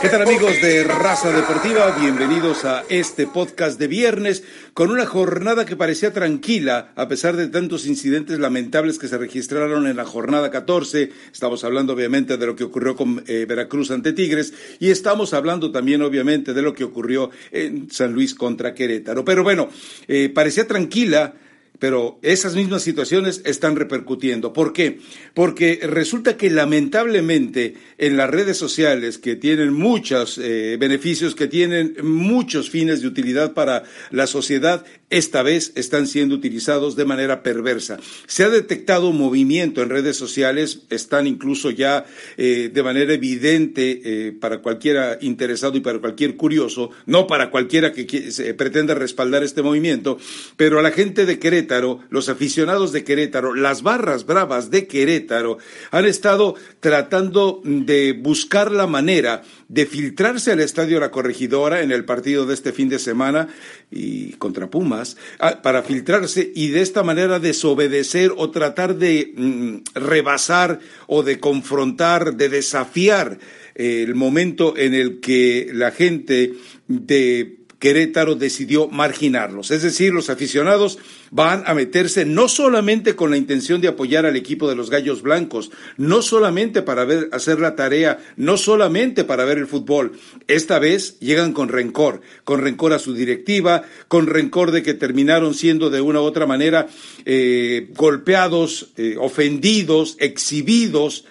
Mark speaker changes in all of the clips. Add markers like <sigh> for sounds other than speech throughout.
Speaker 1: ¿Qué tal amigos de Raza Deportiva? Bienvenidos a este podcast de viernes con una jornada que parecía tranquila a pesar de tantos incidentes lamentables que se registraron en la jornada 14. Estamos hablando obviamente de lo que ocurrió con eh, Veracruz ante Tigres y estamos hablando también obviamente de lo que ocurrió en San Luis contra Querétaro. Pero bueno, eh, parecía tranquila pero esas mismas situaciones están repercutiendo. ¿Por qué? Porque resulta que lamentablemente en las redes sociales que tienen muchos eh, beneficios, que tienen muchos fines de utilidad para la sociedad, esta vez están siendo utilizados de manera perversa. Se ha detectado movimiento en redes sociales, están incluso ya eh, de manera evidente eh, para cualquiera interesado y para cualquier curioso, no para cualquiera que pretenda respaldar este movimiento, pero a la gente de Querétaro, los aficionados de Querétaro, las barras bravas de Querétaro, han estado tratando de buscar la manera de filtrarse al estadio La Corregidora en el partido de este fin de semana y contra Pumas, ah, para filtrarse y de esta manera desobedecer o tratar de mm, rebasar o de confrontar, de desafiar el momento en el que la gente de Querétaro decidió marginarlos. Es decir, los aficionados van a meterse no solamente con la intención de apoyar al equipo de los Gallos Blancos, no solamente para ver, hacer la tarea, no solamente para ver el fútbol. Esta vez llegan con rencor, con rencor a su directiva, con rencor de que terminaron siendo de una u otra manera eh, golpeados, eh, ofendidos, exhibidos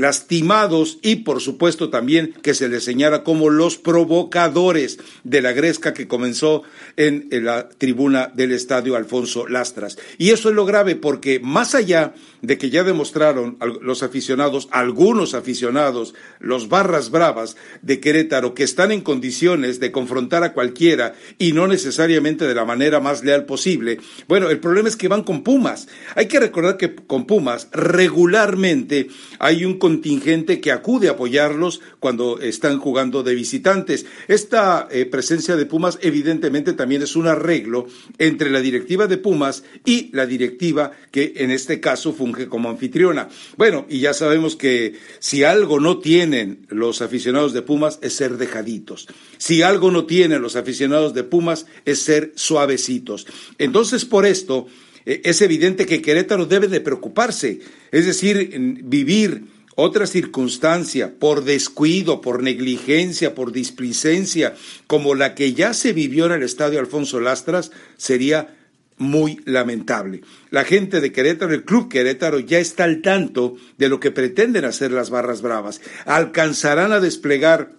Speaker 1: lastimados y por supuesto también que se les señala como los provocadores de la gresca que comenzó en, la tribuna del estadio Alfonso Lastras. Y eso es lo grave porque más allá de que ya demostraron los aficionados, algunos aficionados, los barras bravas de Querétaro, que están en condiciones de confrontar a cualquiera y no necesariamente de la manera más leal posible, bueno, el problema es que van con Pumas. Hay que recordar que con Pumas regularmente hay un contingente que acude a apoyarlos cuando están jugando de visitantes. Esta eh, presencia de Pumas evidentemente también es un arreglo entre la directiva de Pumas y la directiva que en este caso como anfitriona. Bueno, y ya sabemos que si algo no tienen los aficionados de Pumas es ser dejaditos. Si algo no tienen los aficionados de Pumas es ser suavecitos. Entonces, por esto, eh, es evidente que Querétaro debe de preocuparse, es decir, vivir otra circunstancia, por descuido, por negligencia, por displicencia, como la que ya se vivió en el estadio Alfonso Lastras, sería muy lamentable. La gente de Querétaro, el Club Querétaro, ya está al tanto de lo que pretenden hacer las barras bravas. Alcanzarán a desplegar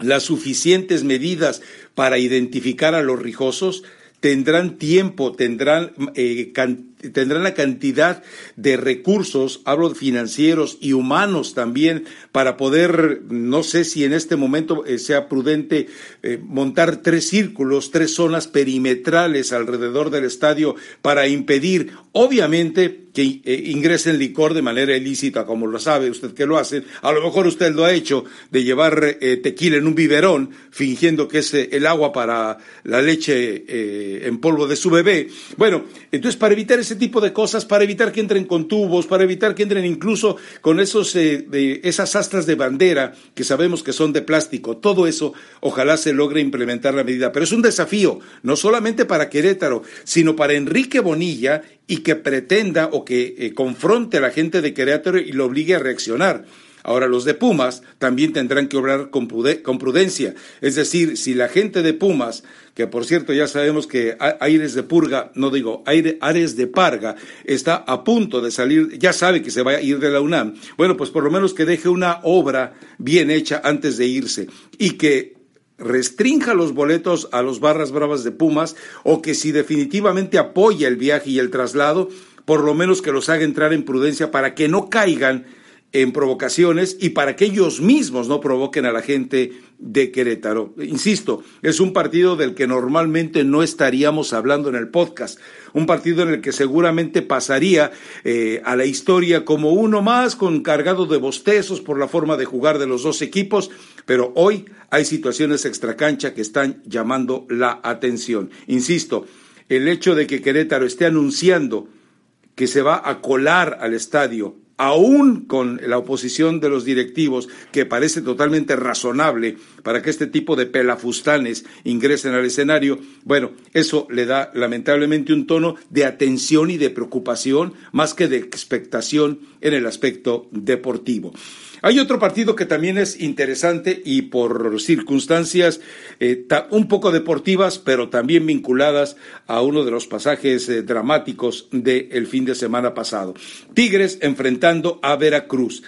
Speaker 1: las suficientes medidas para identificar a los rijosos, tendrán tiempo, tendrán eh, tendrán la cantidad de recursos, hablo financieros y humanos también, para poder, no sé si en este momento eh, sea prudente eh, montar tres círculos, tres zonas perimetrales alrededor del estadio para impedir, obviamente, que eh, ingresen licor de manera ilícita, como lo sabe usted que lo hacen. A lo mejor usted lo ha hecho de llevar tequila en un biberón, fingiendo que es el agua para la leche en polvo de su bebé. Bueno, entonces para evitar ese tipo de cosas para evitar que entren con tubos, para evitar que entren incluso con esos, eh, de, esas astras de bandera que sabemos que son de plástico. Todo eso ojalá se logre implementar la medida. Pero es un desafío, no solamente para Querétaro, sino para Enrique Bonilla y que pretenda o que eh, confronte a la gente de Querétaro y lo obligue a reaccionar. Ahora, los de Pumas también tendrán que obrar con, prudencia. Es decir, si la gente de Pumas, que por cierto ya sabemos que Aires de Purga, no digo, Aires de Parga, está a punto de salir, ya sabe que se va a ir de la UNAM, bueno, pues por lo menos que deje una obra bien hecha antes de irse y que restrinja los boletos a los barras bravas de Pumas o que si definitivamente apoya el viaje y el traslado, por lo menos que los haga entrar en prudencia para que no caigan en provocaciones y para que ellos mismos no provoquen a la gente de Querétaro. Insisto, es un partido del que normalmente no estaríamos hablando en el podcast, un partido en el que seguramente pasaría eh, a la historia como uno más, con cargado de bostezos por la forma de jugar de los dos equipos, pero hoy hay situaciones extracancha que están llamando la atención. Insisto, el hecho de que Querétaro esté anunciando que se va a colar al estadio aún con la oposición de los directivos, que parece totalmente razonable para que este tipo de pelafustanes ingresen al escenario, bueno, eso le da lamentablemente un tono de atención y de preocupación más que de expectación en el aspecto deportivo. Hay otro partido que también es interesante y por circunstancias eh, un poco deportivas, pero también vinculadas a uno de los pasajes eh, dramáticos del fin de semana pasado. Tigres enfrentando a Veracruz.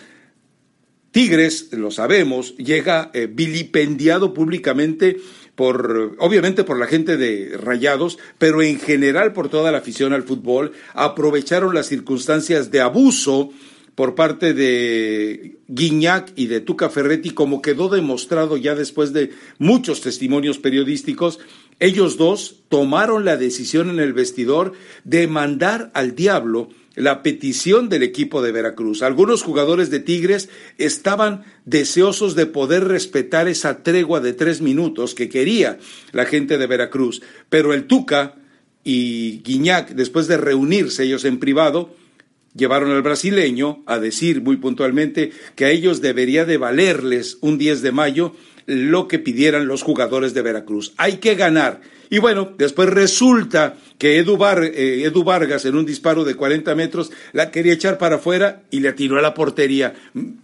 Speaker 1: Tigres, lo sabemos, llega eh, vilipendiado públicamente por, obviamente por la gente de Rayados, pero en general por toda la afición al fútbol, aprovecharon las circunstancias de abuso por parte de Guiñac y de Tuca Ferretti, como quedó demostrado ya después de muchos testimonios periodísticos, ellos dos tomaron la decisión en el vestidor de mandar al diablo la petición del equipo de Veracruz. Algunos jugadores de Tigres estaban deseosos de poder respetar esa tregua de tres minutos que quería la gente de Veracruz, pero el Tuca y Guiñac, después de reunirse ellos en privado, llevaron al brasileño a decir muy puntualmente que a ellos debería de valerles un 10 de mayo lo que pidieran los jugadores de Veracruz. Hay que ganar. Y bueno, después resulta que Edu, eh, Edu, Vargas en un disparo de 40 metros la quería echar para afuera y le atiró a la portería.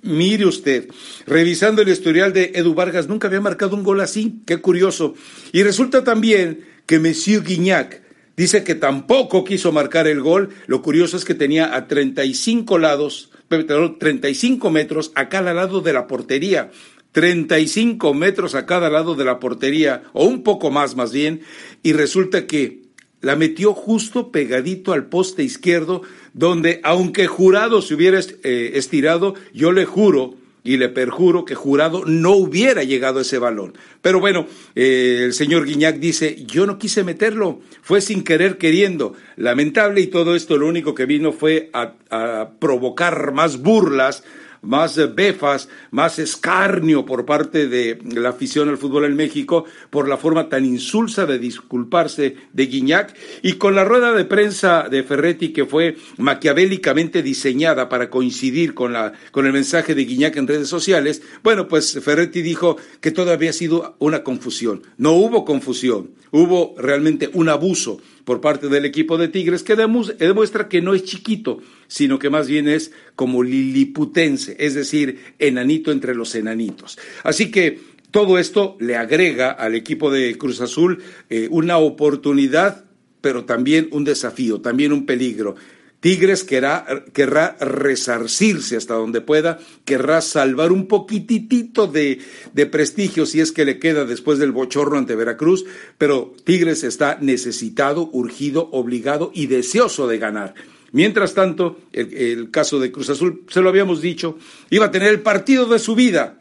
Speaker 1: mire usted, revisando el historial de Edu Vargas, nunca había marcado un gol así. Qué curioso. Y resulta también que Monsieur Guignac, Dice que tampoco quiso marcar el gol. Lo curioso es que tenía a 35 lados, 35 metros a cada lado de la portería. 35 metros a cada lado de la portería, o un poco más más bien, y resulta que la metió justo pegadito al poste izquierdo, donde aunque jurado se hubiera eh, estirado, yo le juro y le perjuro que jurado no hubiera llegado ese balón. Pero bueno, eh, el señor Guiñac dice, yo no quise meterlo, fue sin querer queriendo. Lamentable y todo esto lo único que vino fue a provocar más burlas más befas, más escarnio por parte de la afición al fútbol en México por la forma tan insulsa de disculparse de Guiñac y con la rueda de prensa de Ferretti que fue maquiavélicamente diseñada para coincidir con, la, con el mensaje de Guiñac en redes sociales, bueno, pues Ferretti dijo que todo había sido una confusión. No hubo confusión, hubo realmente un abuso por parte del equipo de Tigres que demuestra que no es chiquito, sino que más bien es como liliputense, es decir, enanito entre los enanitos. Así que todo esto le agrega al equipo de Cruz Azul eh, una oportunidad, pero también un desafío, también un peligro. Tigres querrá, resarcirse hasta donde pueda, querrá salvar un poquitito de, de, prestigio si es que le queda después del bochorno ante Veracruz, pero Tigres está necesitado, urgido, obligado y deseoso de ganar. Mientras tanto, el, caso de Cruz Azul, se lo habíamos dicho, iba a tener el partido de su vida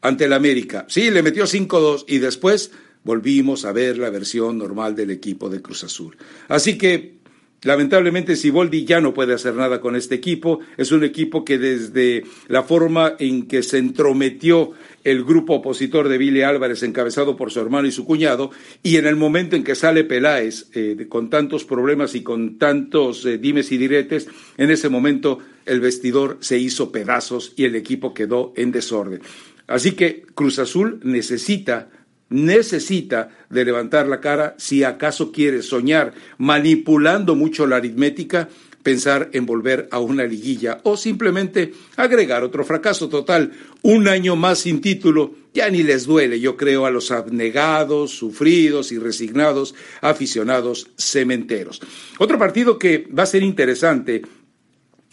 Speaker 1: ante el América. Sí, le metió 5-2 y después volvimos a ver la versión normal del equipo de Cruz Azul. Así que Lamentablemente Siboldi ya no puede hacer nada con este equipo. Es un equipo que desde la forma en que se entrometió el grupo opositor de Billy Álvarez, encabezado por su hermano y su cuñado, y en el momento en que sale Peláez eh, con tantos problemas y con tantos eh, dimes y diretes, en ese momento el vestidor se hizo pedazos y el equipo quedó en desorden. Así que Cruz Azul necesita necesita de levantar la cara si acaso quiere soñar manipulando mucho la aritmética, pensar en volver a una liguilla o simplemente agregar otro fracaso total. Un año más sin título ya ni les duele, yo creo, a los abnegados, sufridos y resignados aficionados cementeros. Otro partido que va a ser interesante,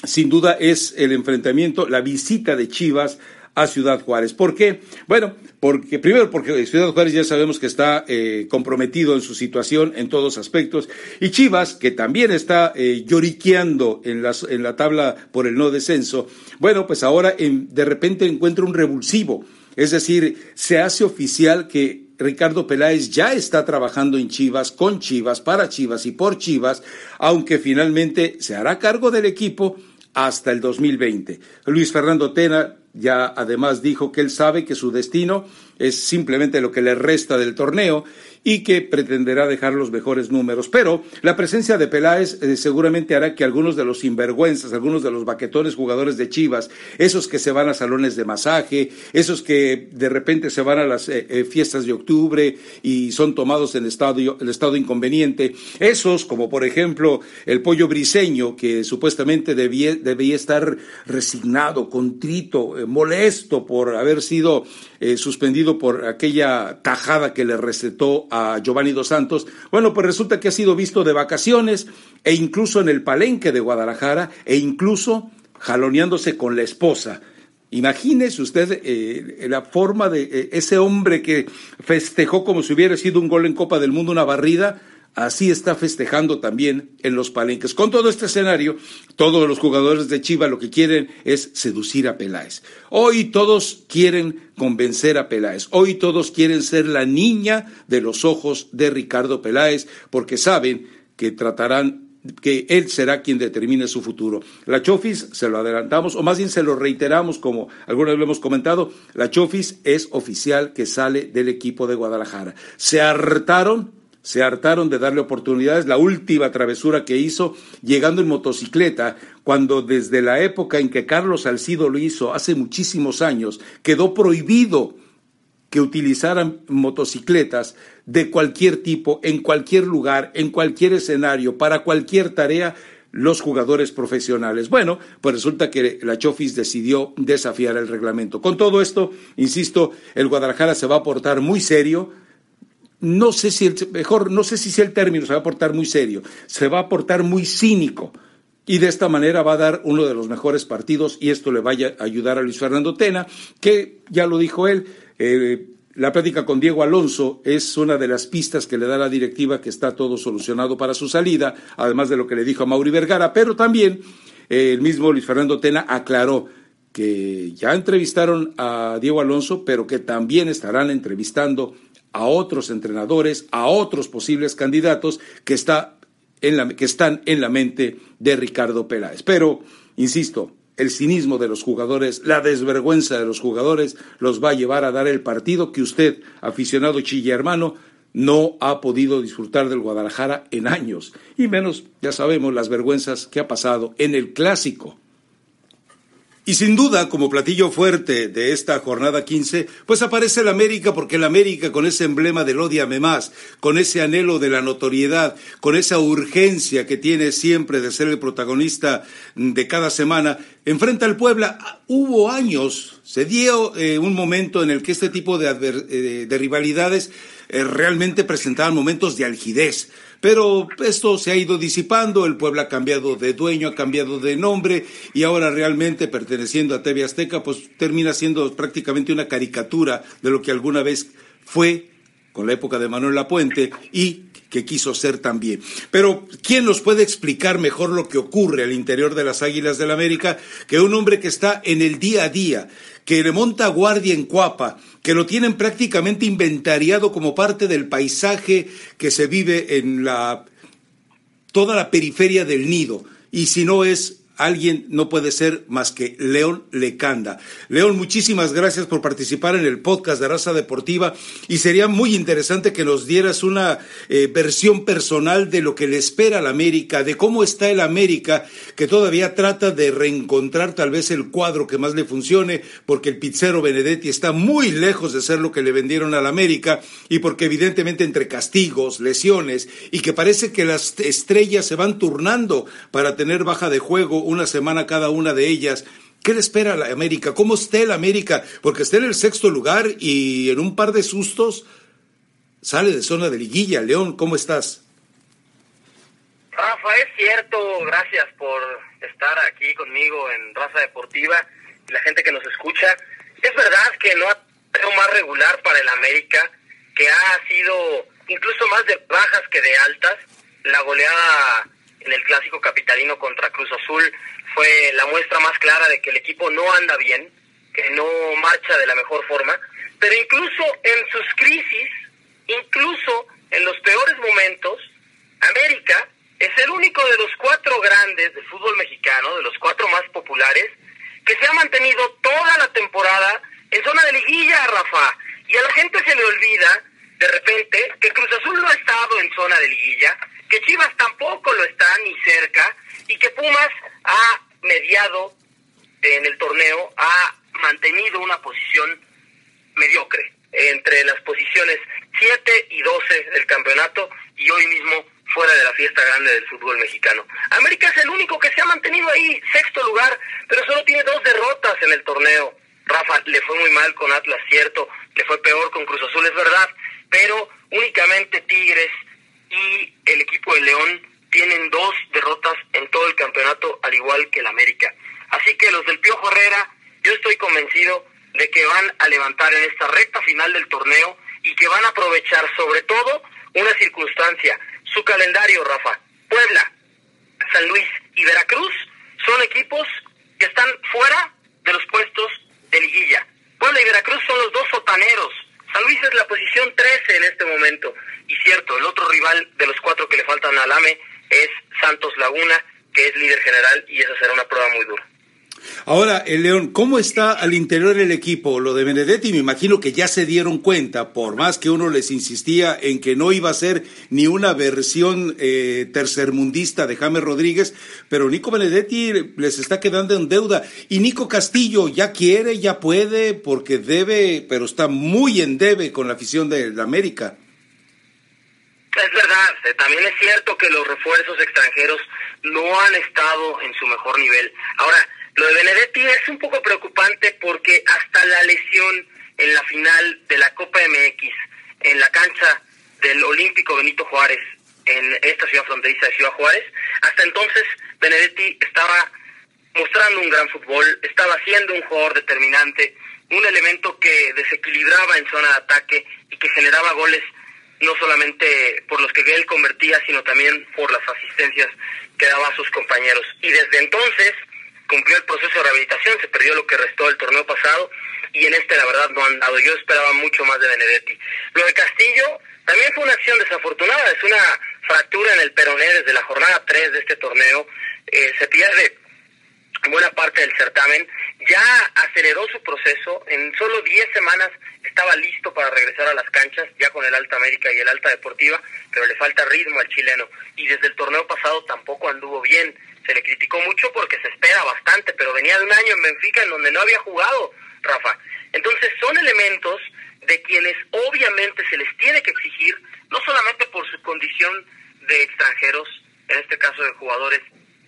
Speaker 1: sin duda, es el enfrentamiento, la visita de Chivas a Ciudad Juárez. ¿Por qué? Bueno, porque primero porque Ciudad Juárez ya sabemos que está eh, comprometido en su situación en todos aspectos y Chivas que también está eh, lloriqueando en, en la tabla por el no descenso. Bueno, pues ahora de repente encuentra un revulsivo Es decir, se hace oficial que Ricardo Peláez ya está trabajando en Chivas, con Chivas, para Chivas y por Chivas, aunque finalmente se hará cargo del equipo hasta el 2020. Luis Fernando Tena ya además dijo que él sabe que su destino es simplemente lo que le resta del torneo y que pretenderá dejar los mejores números. Pero la presencia de Peláez eh, seguramente hará que algunos de los sinvergüenzas, algunos de los baquetones jugadores de Chivas, esos que se van a salones de masaje, esos que de repente se van a las eh, eh, fiestas de octubre y son tomados en estado, el estado inconveniente, esos como por ejemplo el pollo briseño que supuestamente debía, debía estar resignado, contrito, molesto por haber sido suspendido por aquella tajada que le recetó a Giovanni Dos Santos, bueno, pues resulta que ha sido visto de vacaciones e incluso en el palenque de Guadalajara e incluso jaloneándose con la esposa. Imagínese usted eh, la forma de eh, ese hombre que festejó como si hubiera sido un gol en Copa del Mundo, una barrida, Así está festejando también en los palenques. Con todo este escenario, todos los jugadores de Chivas lo que quieren es seducir a Peláez. Hoy todos quieren convencer a Peláez. Hoy todos quieren ser la niña de los ojos de Ricardo Peláez porque saben que tratarán que él será quien determine su futuro. La Chofis, se lo adelantamos, o más bien se lo reiteramos, como alguna vez lo hemos comentado, la Chofis es oficial que sale del equipo de Guadalajara. Se hartaron se hartaron de darle oportunidades. La última travesura que hizo, llegando en motocicleta, cuando desde la época en que Carlos Salcido lo hizo, hace muchísimos años, quedó prohibido que utilizaran motocicletas de cualquier tipo, en cualquier lugar, en cualquier escenario, para cualquier tarea, los jugadores profesionales. Bueno, pues resulta que la Chofis decidió desafiar el reglamento. Con todo esto, insisto, el Guadalajara se va a portar muy serio, no sé si el, mejor, no sé si el término se va a portar muy serio, se va a portar muy cínico. Y de esta manera va a dar uno de los mejores partidos y esto le vaya a ayudar a Luis Fernando Tena, que ya lo dijo él, eh, la plática con Diego Alonso es una de las pistas que le da la directiva que está todo solucionado para su salida, además de lo que le dijo a Mauri Vergara, pero también eh, el mismo Luis Fernando Tena aclaró que ya entrevistaron a Diego Alonso, pero que también estarán entrevistando a otros entrenadores, a otros posibles candidatos que, está en la, que están en la mente de Ricardo Peláez. Pero, insisto, el cinismo de los jugadores, la desvergüenza de los jugadores los va a llevar a dar el partido que usted, aficionado chilla hermano, no ha podido disfrutar del Guadalajara en años, y menos, ya sabemos, las vergüenzas que ha pasado en el clásico y sin duda, como platillo fuerte de esta jornada 15, pues aparece el América, porque el América con ese emblema del odiame más, con ese anhelo de la notoriedad, con esa urgencia que tiene siempre de ser el protagonista de cada semana, enfrenta al Puebla. Hubo años, se dio eh, un momento en el que este tipo de, eh, rivalidades eh, realmente presentaban momentos de algidez pero esto se ha ido disipando, el pueblo ha cambiado de dueño, ha cambiado de nombre y ahora realmente perteneciendo a TV Azteca, pues termina siendo prácticamente una caricatura de lo que alguna vez fue con la época de Manuel Lapuente y que quiso ser también. Pero, ¿quién nos puede explicar mejor lo que ocurre al interior de las Águilas del la América que un hombre que está en el día a día, que le monta guardia en Cuapa, que lo tienen prácticamente inventariado como parte del paisaje que se vive en la toda la periferia del nido, y si no es alguien no puede ser más que León Lecanda. León, muchísimas gracias por participar en el podcast de Raza Deportiva y sería muy interesante que nos dieras una eh, versión personal de lo que le espera al América, de cómo está el América, que todavía trata de reencontrar tal vez el cuadro que más le funcione, porque el pizzero Benedetti está muy lejos de ser lo que le vendieron al América y porque evidentemente entre castigos, lesiones y que parece que las estrellas se van turnando para tener baja de juego una semana cada una de ellas. ¿Qué le espera a la América? ¿Cómo está el América? Porque está en el sexto lugar y en un par de sustos sale de zona de liguilla. León, ¿cómo estás?
Speaker 2: Rafa, es cierto, gracias por estar aquí conmigo en Raza Deportiva y la gente que nos escucha. Es verdad que no ha sido más regular para el América, que ha sido incluso más de bajas que de altas. La goleada en el clásico capitalino contra Cruz Azul fue la muestra más clara de que el equipo no anda bien, que no marcha de la mejor forma, pero incluso en sus crisis, incluso en los peores momentos, América es el único de los cuatro grandes del fútbol mexicano, de los cuatro más populares, que se ha mantenido toda la temporada en zona de liguilla, Rafa. Y a la gente se le olvida, de repente, que Cruz Azul no ha estado en zona de liguilla, que Chivas tampoco lo está ni cerca, y que Pumas ha mediado en el torneo, ha mantenido una posición mediocre entre las posiciones 7 y 12 del campeonato y hoy mismo fuera de la fiesta grande del fútbol mexicano. América es el único que se ha mantenido ahí, sexto lugar, pero solo tiene dos derrotas en el torneo. Rafa, le fue muy mal con Atlas, cierto, le fue peor con Cruz Azul, es verdad, pero únicamente Tigres y el equipo de León tienen dos derrotas en todo el campeonato, al igual que el América. Así que los del Piojo Herrera, yo estoy convencido de que van a levantar en esta recta final del torneo y que van a aprovechar sobre todo una circunstancia, su calendario, Rafa. Puebla, San Luis y Veracruz son equipos que están fuera de los puestos de liguilla. Puebla y Veracruz son los dos sotaneros. San Luis es la posición 13 en este momento. Y cierto, el otro rival de los cuatro que le faltan al AME es Santos Laguna, que es líder general, y esa será una prueba muy dura.
Speaker 1: Ahora, el León, ¿cómo está al interior del equipo? Lo de Benedetti, me imagino que ya se dieron cuenta, por más que uno les insistía en que no iba a ser ni una versión eh, tercermundista de James Rodríguez, pero Nico Benedetti les está quedando en deuda. Y Nico Castillo ya quiere, ya puede, porque debe, pero está muy en debe con la afición de la América.
Speaker 2: Es verdad, eh, también es cierto que los refuerzos extranjeros no han estado en su mejor nivel. Ahora, lo de Benedetti es un poco preocupante porque hasta la lesión en la final de la Copa MX, en la cancha del Olímpico Benito Juárez, en esta ciudad fronteriza de Ciudad Juárez, hasta entonces Benedetti estaba mostrando un gran fútbol, estaba siendo un jugador determinante, un elemento que desequilibraba en zona de ataque y que generaba goles no solamente por los que él convertía, sino también por las asistencias que daba a sus compañeros. Y desde entonces cumplió el proceso de rehabilitación, se perdió lo que restó del torneo pasado y en este la verdad no han dado. Yo esperaba mucho más de Benedetti. Lo de Castillo también fue una acción desafortunada, es una fractura en el peroné desde la jornada 3 de este torneo. Eh, se pierde buena parte del certamen, ya aceleró su proceso, en solo 10 semanas estaba listo para regresar a las canchas, ya con el Alta América y el Alta Deportiva, pero le falta ritmo al chileno, y desde el torneo pasado tampoco anduvo bien, se le criticó mucho porque se espera bastante, pero venía de un año en Benfica en donde no había jugado, Rafa. Entonces son elementos de quienes obviamente se les tiene que exigir, no solamente por su condición de extranjeros, en este caso de jugadores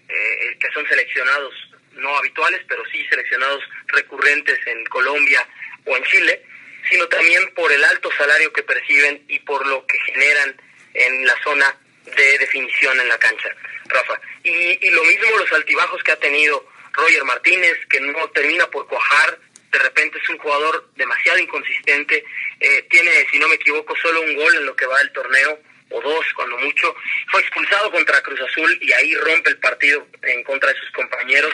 Speaker 2: eh, que son seleccionados no habituales, pero sí seleccionados recurrentes en Colombia o en Chile, sino también por el alto salario que perciben y por lo que generan en la zona de definición en la cancha, Rafa. Y, y lo mismo los altibajos que ha tenido Roger Martínez, que no termina por cuajar, de repente es un jugador demasiado inconsistente, eh, tiene, si no me equivoco, solo un gol en lo que va del torneo, o dos cuando mucho, fue expulsado contra Cruz Azul y ahí rompe el partido en contra de sus compañeros.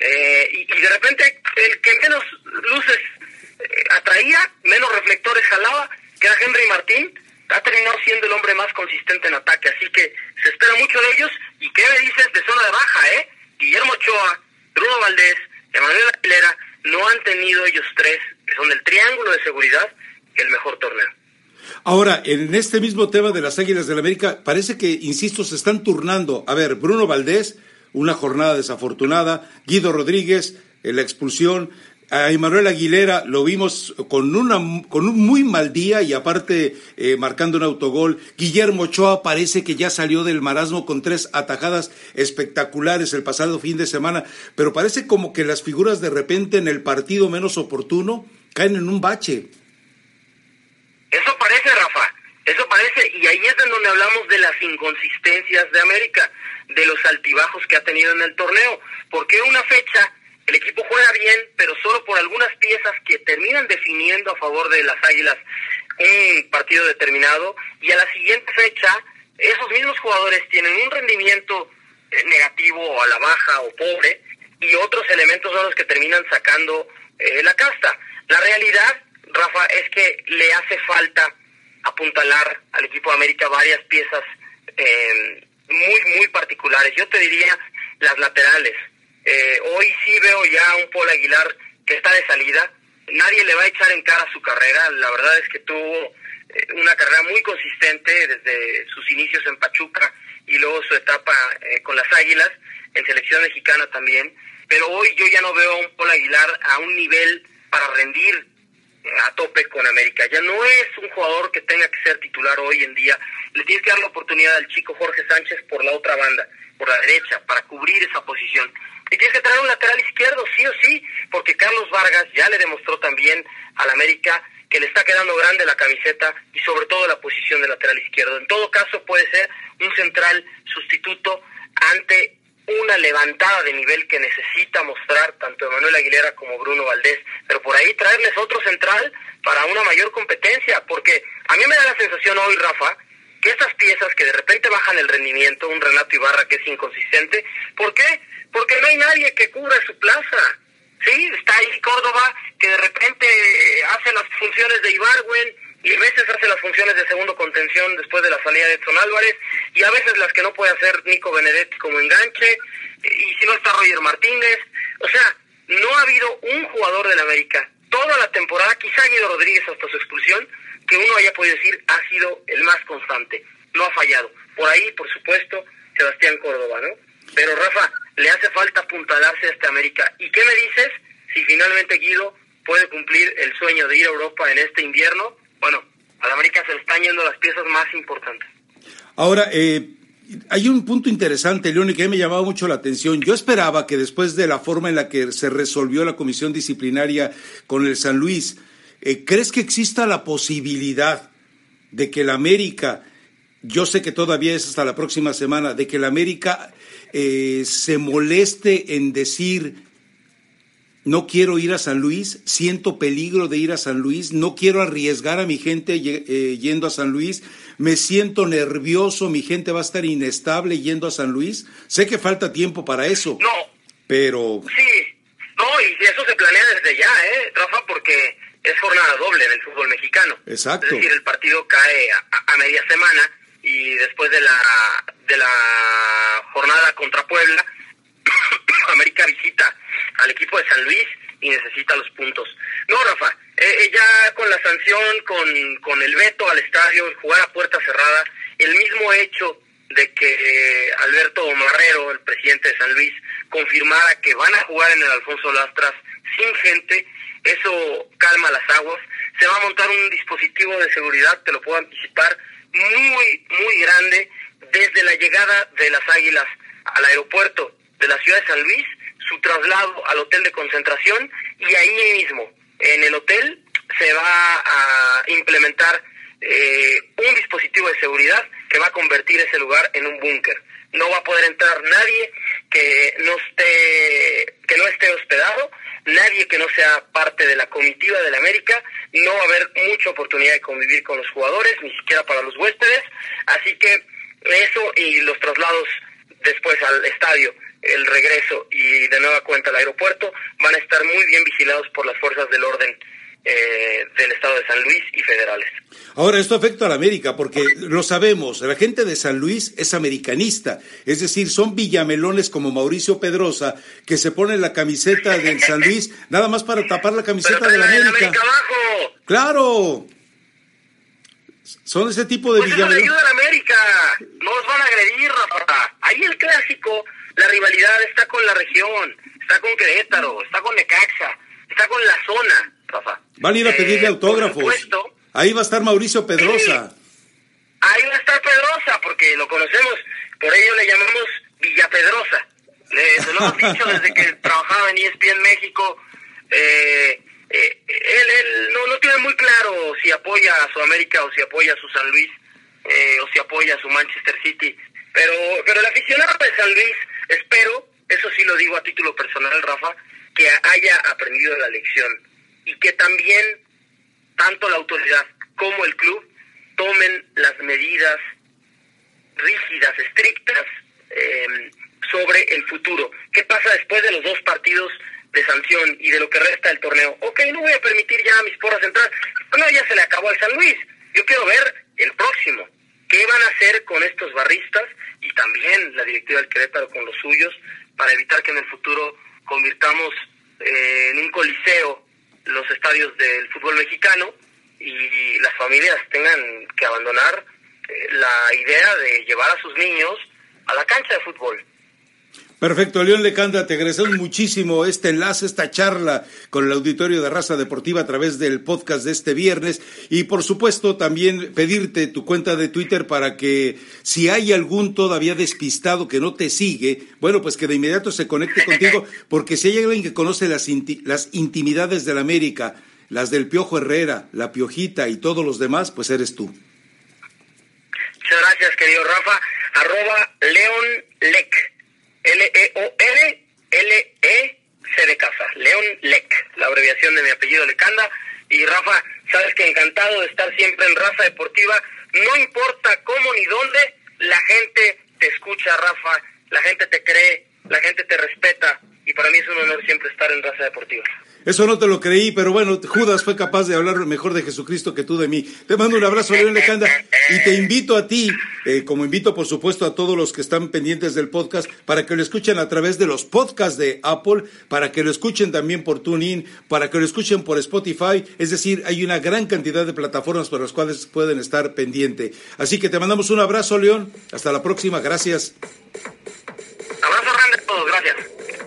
Speaker 2: Eh, y, de repente el que menos luces eh, atraía, menos reflectores jalaba, que era Henry Martín, ha terminado siendo el hombre más consistente en ataque, así que se espera mucho de ellos. ¿Y qué me dices de zona de baja, eh? Guillermo Ochoa, Bruno Valdés, Emanuel Aguilera, no han tenido ellos tres, que son del triángulo de seguridad, el mejor torneo.
Speaker 1: Ahora, en este mismo tema de las Águilas del la América, parece que, insisto, se están turnando. A ver, Bruno Valdés, una jornada desafortunada, Guido Rodríguez, la expulsión, a Emanuel Aguilera lo vimos con, una, con un muy mal día y aparte eh, marcando un autogol. Guillermo Ochoa parece que ya salió del marasmo con tres atajadas espectaculares el pasado fin de semana, pero parece como que las figuras de repente en el partido menos oportuno caen en un bache.
Speaker 2: Eso parece, Rafa, eso parece, y ahí es donde hablamos de las inconsistencias de América, de los altibajos que ha tenido en el torneo, porque una fecha el equipo juega bien, pero solo por algunas piezas que terminan definiendo a favor de las Águilas un partido determinado. Y a la siguiente fecha esos mismos jugadores tienen un rendimiento eh, negativo a la baja o pobre y otros elementos son los que terminan sacando eh, la casta. La realidad, Rafa, es que le hace falta apuntalar al equipo de América varias piezas eh, muy, muy particulares. Yo te diría las laterales. Eh, hoy sí veo ya un Paul Aguilar que está de salida. Nadie le va a echar en cara su carrera. La verdad es que tuvo eh, una carrera muy consistente desde sus inicios en Pachuca y luego su etapa eh, con las Águilas, en selección mexicana también. Pero hoy yo ya no veo a un Paul Aguilar a un nivel para rendir a tope con América. Ya no es un jugador que tenga que ser titular hoy en día. Le tienes que dar la oportunidad al chico Jorge Sánchez por la otra banda, por la derecha, para cubrir esa posición. Y tienes que traer un lateral izquierdo, sí o sí, porque Carlos Vargas ya le demostró también al América que le está quedando grande la camiseta y sobre todo la posición de lateral izquierdo. En todo caso puede ser un central sustituto ante una levantada de nivel que necesita mostrar tanto Emanuel Aguilera como Bruno Valdés, pero por ahí traerles otro central para una mayor competencia, porque a mí me da la sensación hoy, Rafa, que estas piezas que de repente bajan el rendimiento, un Renato Ibarra que es inconsistente, ¿por qué? Porque no hay nadie que cubra su plaza. Sí, está ahí Córdoba, que de repente hace las funciones de Ibarwen, y a veces hace las funciones de segundo contención después de la salida de Edson Álvarez y a veces las que no puede hacer Nico Benedetti como enganche y si no está Roger Martínez. O sea, no ha habido un jugador del América toda la temporada, quizá Guido Rodríguez hasta su expulsión, que uno haya podido decir ha sido el más constante, no ha fallado. Por ahí, por supuesto, Sebastián Córdoba, ¿no? Pero Rafa, le hace falta apuntalarse a este América. ¿Y qué me dices si finalmente Guido puede cumplir el sueño de ir a Europa en este invierno? Bueno, a la América se le están yendo las piezas más importantes.
Speaker 1: Ahora, eh, hay un punto interesante, León, que me llamaba mucho la atención. Yo esperaba que después de la forma en la que se resolvió la comisión disciplinaria con el San Luis, eh, ¿crees que exista la posibilidad de que la América, yo sé que todavía es hasta la próxima semana, de que la América eh, se moleste en decir no quiero ir a San Luis, siento peligro de ir a San Luis, no quiero arriesgar a mi gente eh, yendo a San Luis, me siento nervioso, mi gente va a estar inestable yendo a San Luis. Sé que falta tiempo para eso.
Speaker 2: No.
Speaker 1: Pero.
Speaker 2: Sí, no, y eso se planea desde ya, ¿eh, Rafa? Porque es jornada doble en el fútbol mexicano.
Speaker 1: Exacto.
Speaker 2: Es decir, el partido cae a, media semana y después de la, de la jornada contra Puebla, América visita al equipo de San Luis y necesita los puntos. No, Rafa, eh, ya con la sanción, con, con el veto al estadio, jugar a puerta cerrada, el mismo hecho de que eh, Alberto Marrero, el presidente de San Luis, confirmara que van a jugar en el Alfonso Lastras sin gente, eso calma las aguas. Se va a montar un dispositivo de seguridad, te lo puedo anticipar, muy, muy grande desde la llegada de las Águilas al aeropuerto de la ciudad de San Luis su traslado al hotel de concentración y ahí mismo, en el hotel, se va a implementar eh, un dispositivo de seguridad que va a convertir ese lugar en un búnker. No va a poder entrar nadie que no esté que no esté hospedado, nadie que no sea parte de la comitiva de la América, no va a haber mucha oportunidad de convivir con los jugadores, ni siquiera para los huéspedes, así que eso y los traslados después al estadio el regreso y de nueva cuenta al aeropuerto van a estar muy bien vigilados por las fuerzas del orden eh, del estado de San Luis y federales.
Speaker 1: Ahora, esto afecta a la América, porque lo sabemos, la gente de San Luis es americanista, es decir, son villamelones como Mauricio Pedrosa, que se ponen la camiseta del San Luis nada más para tapar la camiseta de la América.
Speaker 2: abajo.
Speaker 1: ¡Claro! Son ese tipo de
Speaker 2: pues
Speaker 1: villamelones.
Speaker 2: ayuda a la América, nos van a agredir, Rafa. Ahí el clásico la rivalidad está con la región, está con Querétaro, está con Necaxa, está con la zona, Rafa.
Speaker 1: Van a ir a pedirle eh, autógrafos. Ahí va a estar Mauricio Pedrosa.
Speaker 2: ahí va a estar Pedrosa, porque lo conocemos, por ello le llamamos Villa Pedrosa. se lo hemos dicho desde que <laughs> trabajaba en ESPN México. Eh, eh, él, él no, no tiene muy claro si apoya a su América o si apoya a su San Luis o si apoya a su Manchester City. Pero, pero el aficionado de San Luis Espero, eso sí lo digo a título personal, Rafa, que haya aprendido la lección y que también tanto la autoridad como el club tomen las medidas rígidas, estrictas em, sobre el futuro. ¿Qué pasa después de los dos partidos de sanción y de lo que resta del torneo. Ok, no voy a permitir ya a mis porras entrar. No, ya se le acabó al San Luis. Yo quiero ver el próximo. ¿Qué van a hacer con estos barristas y también la directiva del Querétaro con los suyos para evitar que en el futuro convirtamos eh, en un coliseo los estadios del fútbol mexicano y las familias tengan que abandonar eh, la idea de llevar a sus niños a la cancha de fútbol?
Speaker 1: Perfecto, León Lecanda, te agradecemos muchísimo este enlace, esta charla con el auditorio de Raza Deportiva a través del podcast de este viernes y por supuesto también pedirte tu cuenta de Twitter para que si hay algún todavía despistado que no te sigue, bueno, pues que de inmediato se conecte contigo, porque si hay alguien que conoce las, las intimidades de la América, las del Piojo Herrera, la Piojita y todos los demás, pues eres tú.
Speaker 2: Muchas gracias, querido Rafa. Arroba León Lec L-E-O-N-L-E-C de casa, León Lec, la abreviación de mi apellido Lecanda. Y Rafa, sabes que encantado de estar siempre en Raza Deportiva. No importa cómo ni dónde, la gente te escucha, Rafa, la gente te cree, la gente te respeta. Y para mí es un honor siempre estar en Raza Deportiva.
Speaker 1: Eso no te lo creí, pero bueno, Judas fue capaz de hablar mejor de Jesucristo que tú de mí. Te mando un abrazo, León Lecanda, y te invito a ti, eh, como invito por supuesto a todos los que están pendientes del podcast, para que lo escuchen a través de los podcasts de Apple, para que lo escuchen también por TuneIn, para que lo escuchen por Spotify. Es decir, hay una gran cantidad de plataformas por las cuales pueden estar pendientes. Así que te mandamos un abrazo, León. Hasta la próxima. Gracias.
Speaker 2: Abrazo grande a todos. Gracias.